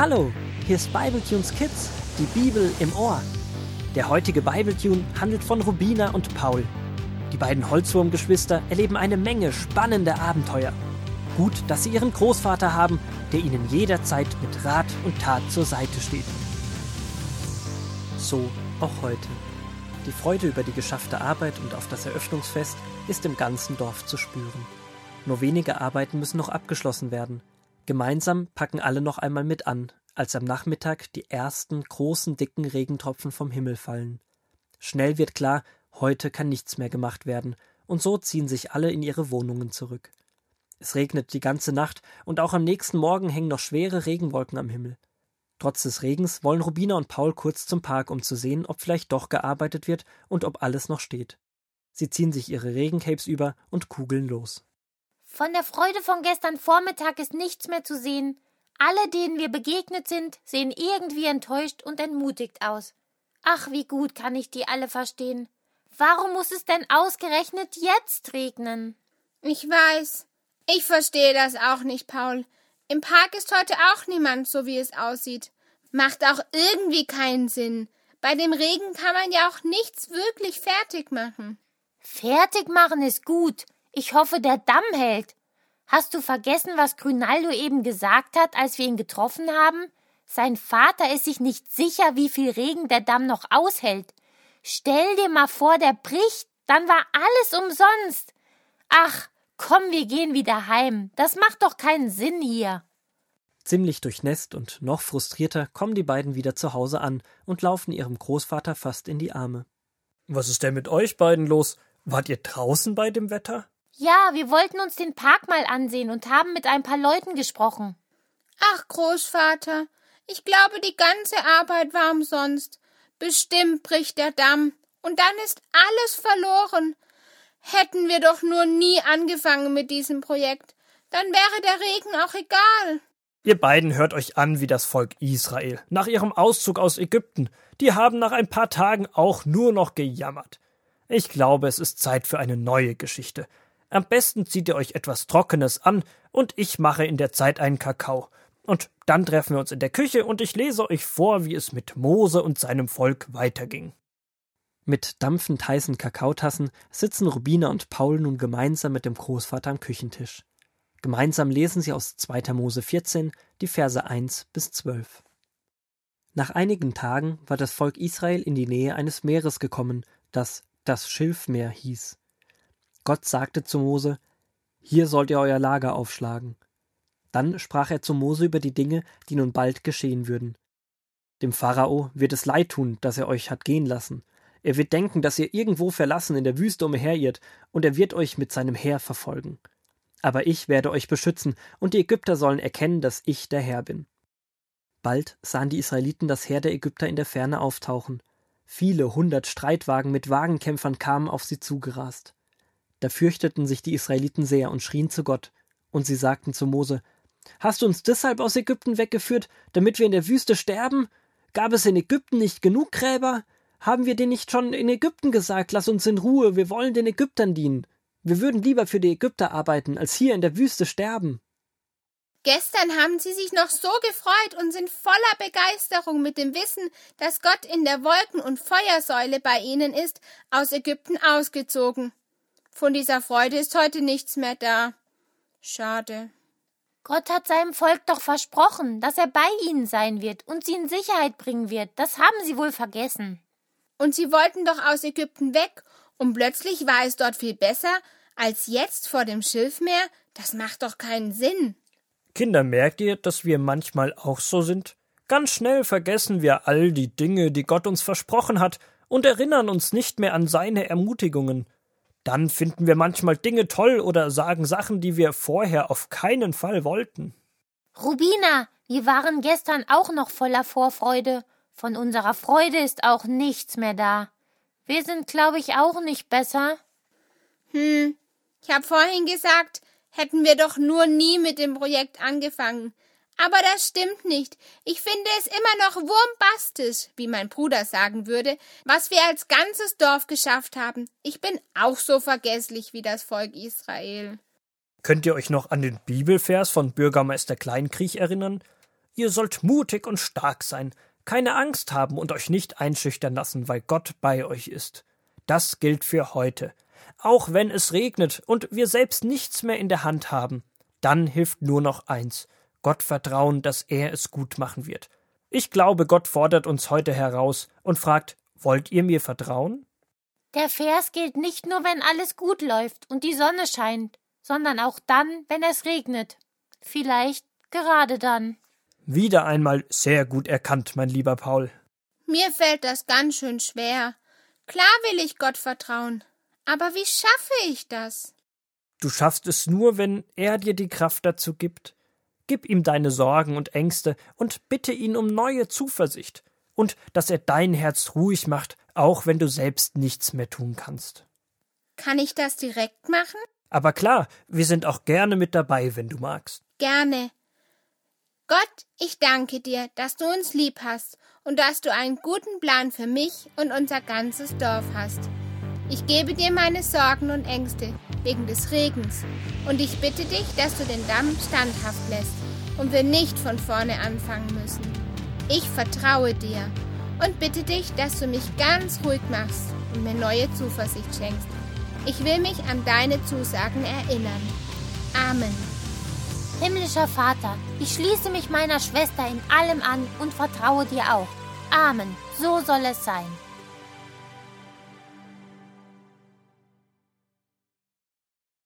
Hallo, hier ist Bibletunes Kids, die Bibel im Ohr. Der heutige Bibletune handelt von Rubina und Paul. Die beiden Holzwurmgeschwister erleben eine Menge spannender Abenteuer. Gut, dass sie ihren Großvater haben, der ihnen jederzeit mit Rat und Tat zur Seite steht. So auch heute. Die Freude über die geschaffte Arbeit und auf das Eröffnungsfest ist im ganzen Dorf zu spüren. Nur wenige Arbeiten müssen noch abgeschlossen werden. Gemeinsam packen alle noch einmal mit an, als am Nachmittag die ersten großen dicken Regentropfen vom Himmel fallen. Schnell wird klar, heute kann nichts mehr gemacht werden, und so ziehen sich alle in ihre Wohnungen zurück. Es regnet die ganze Nacht, und auch am nächsten Morgen hängen noch schwere Regenwolken am Himmel. Trotz des Regens wollen Rubina und Paul kurz zum Park, um zu sehen, ob vielleicht doch gearbeitet wird und ob alles noch steht. Sie ziehen sich ihre Regencapes über und kugeln los. Von der Freude von gestern Vormittag ist nichts mehr zu sehen. Alle, denen wir begegnet sind, sehen irgendwie enttäuscht und entmutigt aus. Ach, wie gut kann ich die alle verstehen. Warum muss es denn ausgerechnet jetzt regnen? Ich weiß. Ich verstehe das auch nicht, Paul. Im Park ist heute auch niemand, so wie es aussieht. Macht auch irgendwie keinen Sinn. Bei dem Regen kann man ja auch nichts wirklich fertig machen. Fertig machen ist gut. Ich hoffe, der Damm hält. Hast du vergessen, was Grünaldo eben gesagt hat, als wir ihn getroffen haben? Sein Vater ist sich nicht sicher, wie viel Regen der Damm noch aushält. Stell dir mal vor, der bricht, dann war alles umsonst. Ach, Komm, wir gehen wieder heim. Das macht doch keinen Sinn hier. Ziemlich durchnässt und noch frustrierter kommen die beiden wieder zu Hause an und laufen ihrem Großvater fast in die Arme. Was ist denn mit euch beiden los? Wart ihr draußen bei dem Wetter? Ja, wir wollten uns den Park mal ansehen und haben mit ein paar Leuten gesprochen. Ach, Großvater, ich glaube, die ganze Arbeit war umsonst. Bestimmt bricht der Damm, und dann ist alles verloren. Hätten wir doch nur nie angefangen mit diesem Projekt, dann wäre der Regen auch egal. Ihr beiden hört euch an wie das Volk Israel nach ihrem Auszug aus Ägypten. Die haben nach ein paar Tagen auch nur noch gejammert. Ich glaube, es ist Zeit für eine neue Geschichte. Am besten zieht ihr euch etwas Trockenes an und ich mache in der Zeit einen Kakao. Und dann treffen wir uns in der Küche und ich lese euch vor, wie es mit Mose und seinem Volk weiterging. Mit dampfend heißen Kakaotassen sitzen Rubina und Paul nun gemeinsam mit dem Großvater am Küchentisch. Gemeinsam lesen sie aus 2. Mose 14 die Verse 1 bis 12. Nach einigen Tagen war das Volk Israel in die Nähe eines Meeres gekommen, das das Schilfmeer hieß. Gott sagte zu Mose: Hier sollt ihr euer Lager aufschlagen. Dann sprach er zu Mose über die Dinge, die nun bald geschehen würden. Dem Pharao wird es leid tun, dass er euch hat gehen lassen, er wird denken, dass ihr irgendwo verlassen in der Wüste umherirrt, und er wird euch mit seinem Heer verfolgen. Aber ich werde euch beschützen, und die Ägypter sollen erkennen, dass ich der Herr bin. Bald sahen die Israeliten das Heer der Ägypter in der Ferne auftauchen. Viele hundert Streitwagen mit Wagenkämpfern kamen auf sie zugerast. Da fürchteten sich die Israeliten sehr und schrien zu Gott, und sie sagten zu Mose Hast du uns deshalb aus Ägypten weggeführt, damit wir in der Wüste sterben? Gab es in Ägypten nicht genug Gräber? Haben wir dir nicht schon in Ägypten gesagt, lass uns in Ruhe, wir wollen den Ägyptern dienen. Wir würden lieber für die Ägypter arbeiten, als hier in der Wüste sterben. Gestern haben sie sich noch so gefreut und sind voller Begeisterung mit dem Wissen, dass Gott in der Wolken- und Feuersäule bei ihnen ist, aus Ägypten ausgezogen. Von dieser Freude ist heute nichts mehr da. Schade. Gott hat seinem Volk doch versprochen, dass er bei ihnen sein wird und sie in Sicherheit bringen wird. Das haben sie wohl vergessen. Und sie wollten doch aus Ägypten weg, und plötzlich war es dort viel besser als jetzt vor dem Schilfmeer? Das macht doch keinen Sinn. Kinder, merkt ihr, dass wir manchmal auch so sind? Ganz schnell vergessen wir all die Dinge, die Gott uns versprochen hat, und erinnern uns nicht mehr an seine Ermutigungen. Dann finden wir manchmal Dinge toll oder sagen Sachen, die wir vorher auf keinen Fall wollten. Rubina, wir waren gestern auch noch voller Vorfreude. Von unserer Freude ist auch nichts mehr da. Wir sind, glaube ich, auch nicht besser. Hm, ich habe vorhin gesagt, hätten wir doch nur nie mit dem Projekt angefangen. Aber das stimmt nicht. Ich finde es immer noch wurmbastisch, wie mein Bruder sagen würde, was wir als ganzes Dorf geschafft haben. Ich bin auch so vergesslich wie das Volk Israel. Könnt ihr euch noch an den Bibelvers von Bürgermeister Kleinkriech erinnern? Ihr sollt mutig und stark sein, keine Angst haben und euch nicht einschüchtern lassen, weil Gott bei euch ist. Das gilt für heute. Auch wenn es regnet und wir selbst nichts mehr in der Hand haben, dann hilft nur noch eins Gott vertrauen, dass er es gut machen wird. Ich glaube, Gott fordert uns heute heraus und fragt Wollt ihr mir vertrauen? Der Vers gilt nicht nur, wenn alles gut läuft und die Sonne scheint, sondern auch dann, wenn es regnet. Vielleicht gerade dann. Wieder einmal sehr gut erkannt, mein lieber Paul. Mir fällt das ganz schön schwer. Klar will ich Gott vertrauen. Aber wie schaffe ich das? Du schaffst es nur, wenn er dir die Kraft dazu gibt. Gib ihm deine Sorgen und Ängste und bitte ihn um neue Zuversicht und dass er dein Herz ruhig macht, auch wenn du selbst nichts mehr tun kannst. Kann ich das direkt machen? Aber klar, wir sind auch gerne mit dabei, wenn du magst. Gerne. Gott, ich danke dir, dass du uns lieb hast und dass du einen guten Plan für mich und unser ganzes Dorf hast. Ich gebe dir meine Sorgen und Ängste wegen des Regens und ich bitte dich, dass du den Damm standhaft lässt und wir nicht von vorne anfangen müssen. Ich vertraue dir und bitte dich, dass du mich ganz ruhig machst und mir neue Zuversicht schenkst. Ich will mich an deine Zusagen erinnern. Amen. Himmlischer Vater, ich schließe mich meiner Schwester in allem an und vertraue dir auch. Amen. So soll es sein.